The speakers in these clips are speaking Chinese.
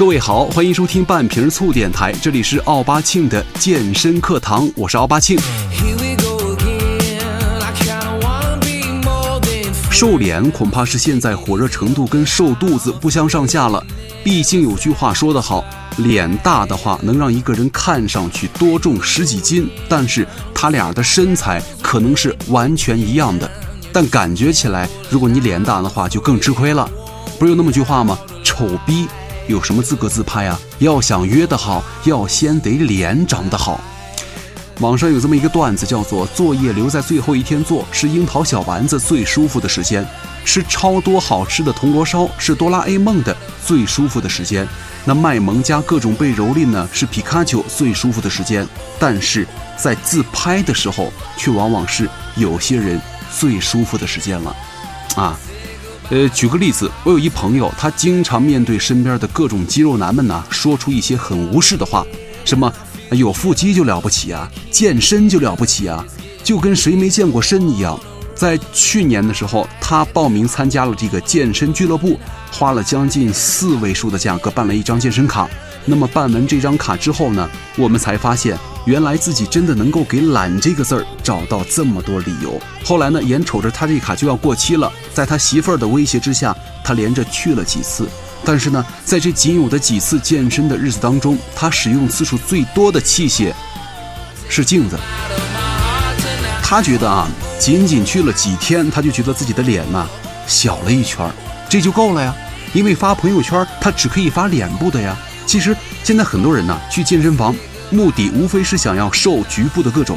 各位好，欢迎收听半瓶醋电台，这里是奥巴庆的健身课堂，我是奥巴庆。瘦脸恐怕是现在火热程度跟瘦肚子不相上下了。毕竟有句话说得好，脸大的话能让一个人看上去多重十几斤，但是他俩的身材可能是完全一样的，但感觉起来，如果你脸大的话就更吃亏了。不是有那么句话吗？丑逼有什么资格自拍啊？要想约得好，要先得脸长得好。网上有这么一个段子，叫做“作业留在最后一天做，是樱桃小丸子最舒服的时间；吃超多好吃的铜锣烧，是哆啦 A 梦的最舒服的时间；那卖萌加各种被蹂躏呢，是皮卡丘最舒服的时间。但是在自拍的时候，却往往是有些人最舒服的时间了。啊，呃，举个例子，我有一朋友，他经常面对身边的各种肌肉男们呢，说出一些很无视的话，什么？有腹肌就了不起啊，健身就了不起啊，就跟谁没健过身一样。在去年的时候，他报名参加了这个健身俱乐部，花了将近四位数的价格办了一张健身卡。那么办完这张卡之后呢，我们才发现，原来自己真的能够给“懒”这个字儿找到这么多理由。后来呢，眼瞅着他这卡就要过期了，在他媳妇儿的威胁之下，他连着去了几次。但是呢，在这仅有的几次健身的日子当中，他使用次数最多的器械是镜子。他觉得啊，仅仅去了几天，他就觉得自己的脸呐小了一圈这就够了呀。因为发朋友圈，他只可以发脸部的呀。其实现在很多人呢去健身房，目的无非是想要瘦局部的各种。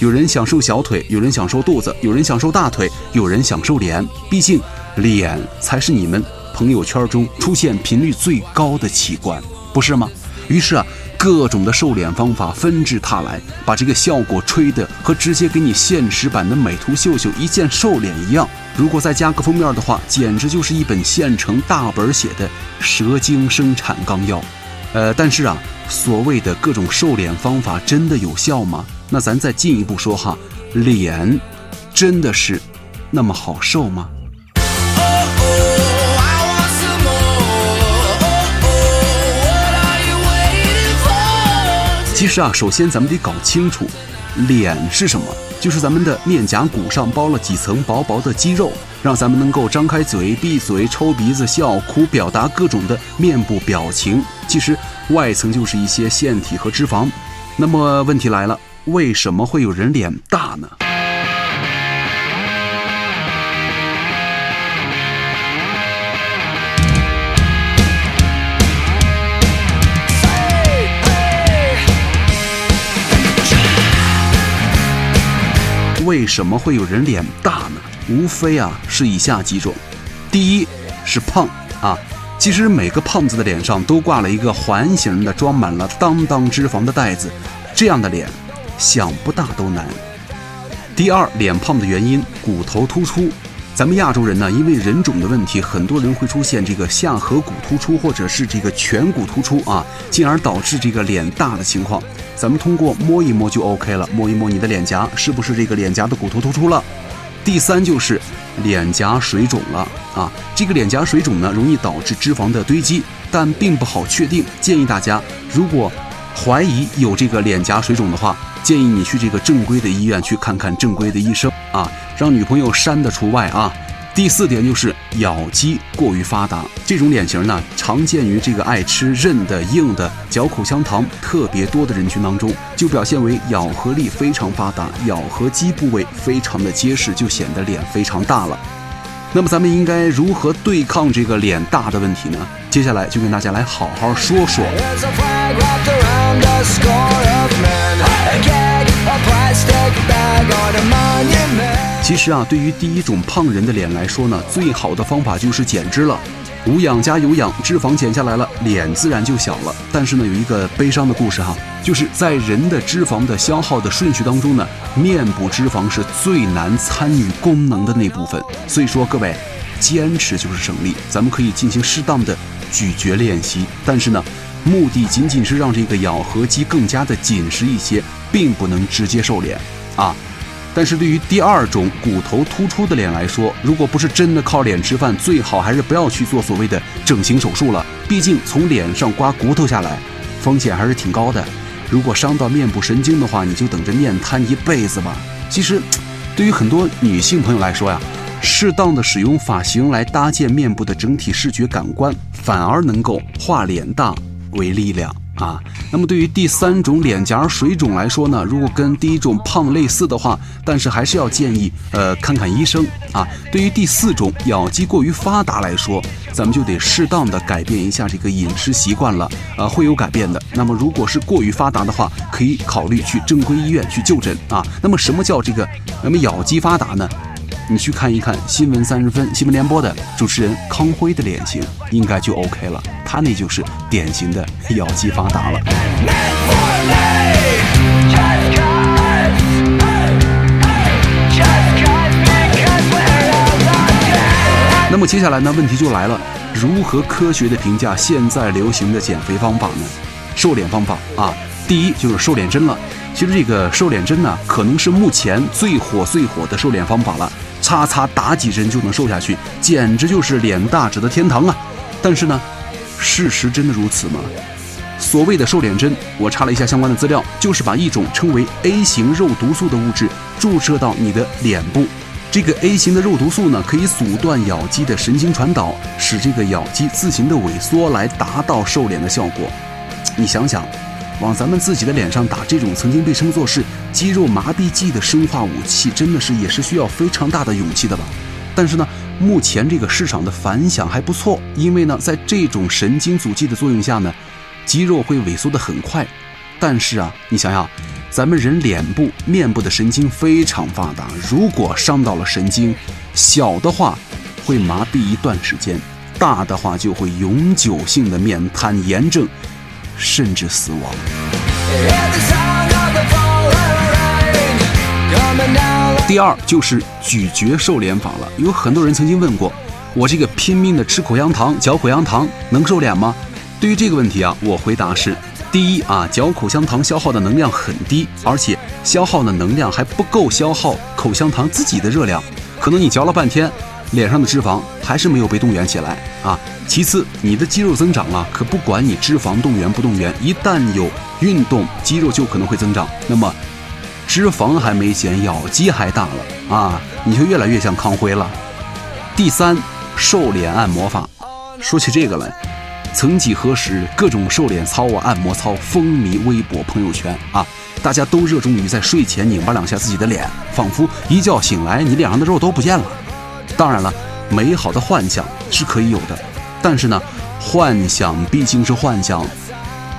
有人想瘦小腿，有人想瘦肚子，有人想瘦大腿，有人想瘦脸。毕竟脸才是你们。朋友圈中出现频率最高的器官，不是吗？于是啊，各种的瘦脸方法纷至沓来，把这个效果吹得和直接给你现实版的美图秀秀一键瘦脸一样。如果再加个封面的话，简直就是一本现成大本写的蛇精生产纲要。呃，但是啊，所谓的各种瘦脸方法真的有效吗？那咱再进一步说哈，脸真的是那么好瘦吗？其实啊，首先咱们得搞清楚，脸是什么？就是咱们的面颊骨上包了几层薄薄的肌肉，让咱们能够张开嘴、闭嘴、抽鼻子、笑、哭，表达各种的面部表情。其实外层就是一些腺体和脂肪。那么问题来了，为什么会有人脸大呢？为什么会有人脸大呢？无非啊是以下几种：第一是胖啊，其实每个胖子的脸上都挂了一个环形的装满了当当脂肪的袋子，这样的脸想不大都难。第二，脸胖的原因，骨头突出。咱们亚洲人呢，因为人种的问题，很多人会出现这个下颌骨突出，或者是这个颧骨突出啊，进而导致这个脸大的情况。咱们通过摸一摸就 OK 了，摸一摸你的脸颊，是不是这个脸颊的骨头突出了？第三就是脸颊水肿了啊，这个脸颊水肿呢，容易导致脂肪的堆积，但并不好确定。建议大家，如果怀疑有这个脸颊水肿的话，建议你去这个正规的医院去看看正规的医生啊。让女朋友删的除外啊！第四点就是咬肌过于发达，这种脸型呢，常见于这个爱吃韧的、硬的、嚼口香糖特别多的人群当中，就表现为咬合力非常发达，咬合肌部位非常的结实，就显得脸非常大了。那么咱们应该如何对抗这个脸大的问题呢？接下来就跟大家来好好说说。其实啊，对于第一种胖人的脸来说呢，最好的方法就是减脂了。无氧加有氧，脂肪减下来了，脸自然就小了。但是呢，有一个悲伤的故事哈，就是在人的脂肪的消耗的顺序当中呢，面部脂肪是最难参与功能的那部分。所以说，各位，坚持就是胜利。咱们可以进行适当的咀嚼练习，但是呢，目的仅仅是让这个咬合肌更加的紧实一些，并不能直接瘦脸啊。但是对于第二种骨头突出的脸来说，如果不是真的靠脸吃饭，最好还是不要去做所谓的整形手术了。毕竟从脸上刮骨头下来，风险还是挺高的。如果伤到面部神经的话，你就等着面瘫一辈子吧。其实，对于很多女性朋友来说呀，适当的使用发型来搭建面部的整体视觉感官，反而能够化脸大为力量。啊，那么对于第三种脸颊水肿来说呢，如果跟第一种胖类似的话，但是还是要建议呃看看医生啊。对于第四种咬肌过于发达来说，咱们就得适当的改变一下这个饮食习惯了，呃会有改变的。那么如果是过于发达的话，可以考虑去正规医院去就诊啊。那么什么叫这个那么咬肌发达呢？你去看一看新闻三十分新闻联播的主持人康辉的脸型，应该就 OK 了。他那就是典型的咬肌发达了。那么接下来呢，问题就来了，如何科学的评价现在流行的减肥方法呢？瘦脸方法啊，第一就是瘦脸针了。其实这个瘦脸针呢，可能是目前最火最火的瘦脸方法了。擦擦打几针就能瘦下去，简直就是脸大者的天堂啊！但是呢，事实真的如此吗？所谓的瘦脸针，我查了一下相关的资料，就是把一种称为 A 型肉毒素的物质注射到你的脸部。这个 A 型的肉毒素呢，可以阻断咬肌的神经传导，使这个咬肌自行的萎缩，来达到瘦脸的效果。你想想。往咱们自己的脸上打这种曾经被称作是肌肉麻痹剂的生化武器，真的是也是需要非常大的勇气的吧？但是呢，目前这个市场的反响还不错，因为呢，在这种神经阻剂的作用下呢，肌肉会萎缩的很快。但是啊，你想想，咱们人脸部、面部的神经非常发达，如果伤到了神经，小的话会麻痹一段时间，大的话就会永久性的面瘫、炎症。甚至死亡。第二就是咀嚼瘦脸法了。有很多人曾经问过我，这个拼命的吃口香糖、嚼口香糖能瘦脸吗？对于这个问题啊，我回答是：第一啊，嚼口香糖消耗的能量很低，而且消耗的能量还不够消耗口香糖自己的热量，可能你嚼了半天。脸上的脂肪还是没有被动员起来啊。其次，你的肌肉增长了，可不管你脂肪动员不动员，一旦有运动，肌肉就可能会增长。那么，脂肪还没减，咬肌还大了啊，你就越来越像康辉了。第三，瘦脸按摩法。说起这个来，曾几何时，各种瘦脸操啊、按摩操风靡微博、朋友圈啊，大家都热衷于在睡前拧巴两下自己的脸，仿佛一觉醒来，你脸上的肉都不见了。当然了，美好的幻想是可以有的，但是呢，幻想毕竟是幻想。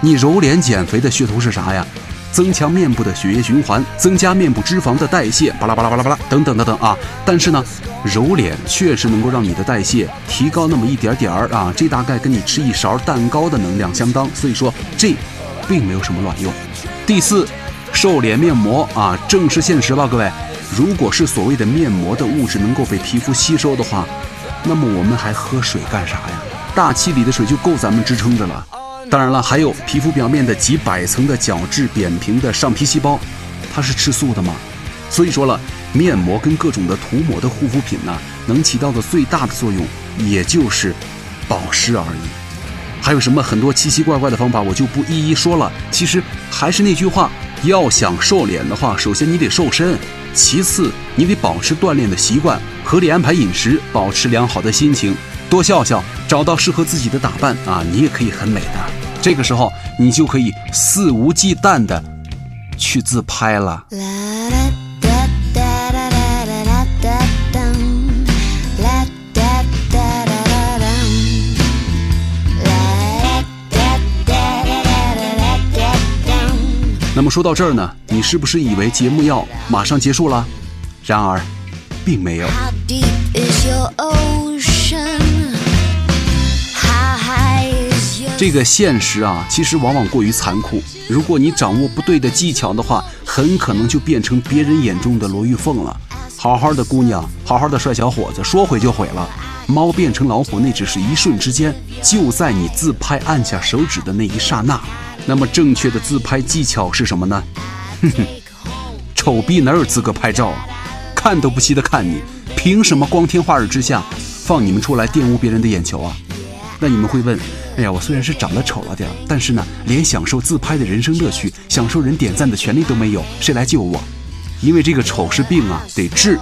你揉脸减肥的噱头是啥呀？增强面部的血液循环，增加面部脂肪的代谢，巴拉巴拉巴拉巴拉等等等等啊！但是呢，揉脸确实能够让你的代谢提高那么一点点儿啊，这大概跟你吃一勺蛋糕的能量相当，所以说这并没有什么卵用。第四，瘦脸面膜啊，正是现实吧，各位。如果是所谓的面膜的物质能够被皮肤吸收的话，那么我们还喝水干啥呀？大气里的水就够咱们支撑着了。当然了，还有皮肤表面的几百层的角质扁平的上皮细胞，它是吃素的吗？所以说了，面膜跟各种的涂抹的护肤品呢，能起到的最大的作用也就是保湿而已。还有什么很多奇奇怪怪的方法，我就不一一说了。其实还是那句话，要想瘦脸的话，首先你得瘦身。其次，你得保持锻炼的习惯，合理安排饮食，保持良好的心情，多笑笑，找到适合自己的打扮啊，你也可以很美的。这个时候，你就可以肆无忌惮的去自拍了。那么说到这儿呢，你是不是以为节目要马上结束了？然而，并没有。这个现实啊，其实往往过于残酷。如果你掌握不对的技巧的话，很可能就变成别人眼中的罗玉凤了。好好的姑娘，好好的帅小伙子，说毁就毁了。猫变成老虎，那只是一瞬之间，就在你自拍按下手指的那一刹那。那么正确的自拍技巧是什么呢？哼哼，丑逼哪有资格拍照啊？看都不稀得看你，凭什么光天化日之下放你们出来玷污别人的眼球啊？那你们会问，哎呀，我虽然是长得丑了点但是呢，连享受自拍的人生乐趣、享受人点赞的权利都没有，谁来救我？因为这个丑是病啊，得治。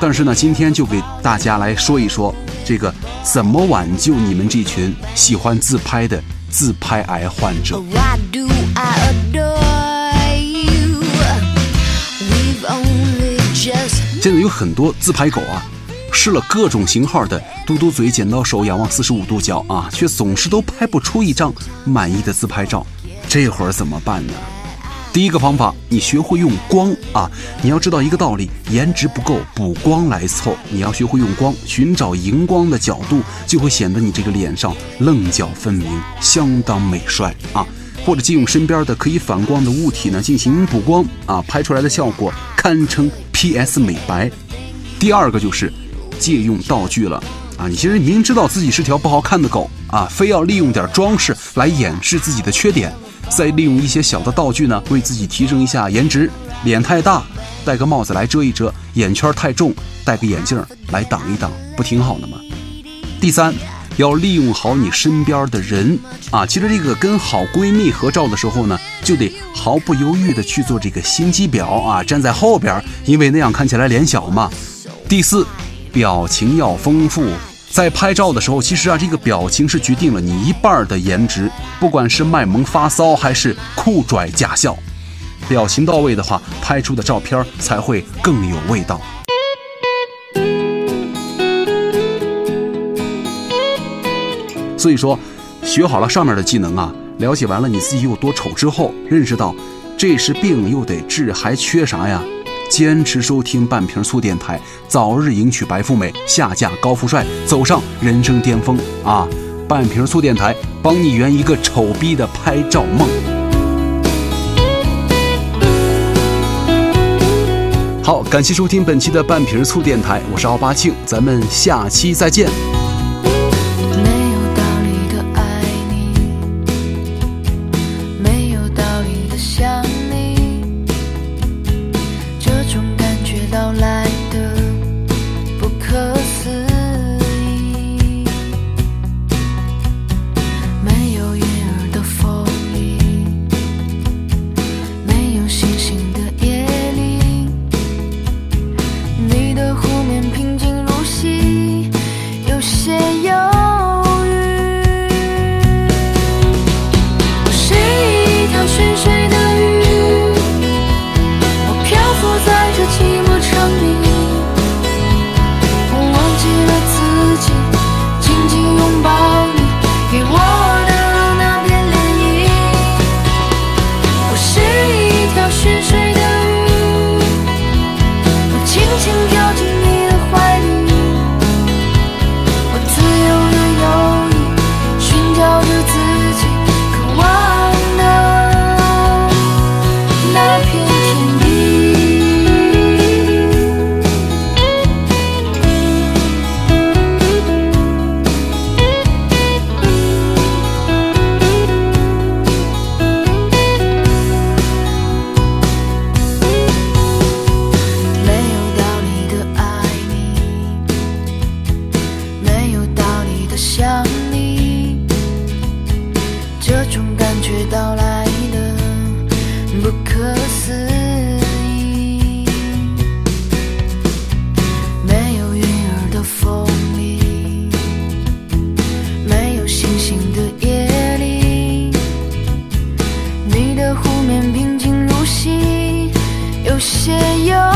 但是呢，今天就给大家来说一说这个怎么挽救你们这群喜欢自拍的自拍癌患者。现在有很多自拍狗啊，试了各种型号的嘟嘟嘴、剪刀手、仰望四十五度角啊，却总是都拍不出一张满意的自拍照。这会儿怎么办呢？第一个方法，你学会用光啊！你要知道一个道理，颜值不够，补光来凑。你要学会用光，寻找荧光的角度，就会显得你这个脸上棱角分明，相当美帅啊！或者借用身边的可以反光的物体呢，进行补光啊，拍出来的效果堪称 PS 美白。第二个就是借用道具了啊！你其实明知道自己是条不好看的狗啊，非要利用点装饰来掩饰自己的缺点。再利用一些小的道具呢，为自己提升一下颜值。脸太大，戴个帽子来遮一遮；眼圈太重，戴个眼镜来挡一挡，不挺好的吗？第三，要利用好你身边的人啊。其实这个跟好闺蜜合照的时候呢，就得毫不犹豫的去做这个心机婊啊，站在后边，因为那样看起来脸小嘛。第四，表情要丰富。在拍照的时候，其实啊，这个表情是决定了你一半的颜值。不管是卖萌发骚，还是酷拽假笑，表情到位的话，拍出的照片才会更有味道。所以说，学好了上面的技能啊，了解完了你自己有多丑之后，认识到这是病又得治，还缺啥呀？坚持收听半瓶醋电台，早日迎娶白富美，下嫁高富帅，走上人生巅峰啊！半瓶醋电台帮你圆一个丑逼的拍照梦。好，感谢收听本期的半瓶醋电台，我是奥巴庆，咱们下期再见。有些忧。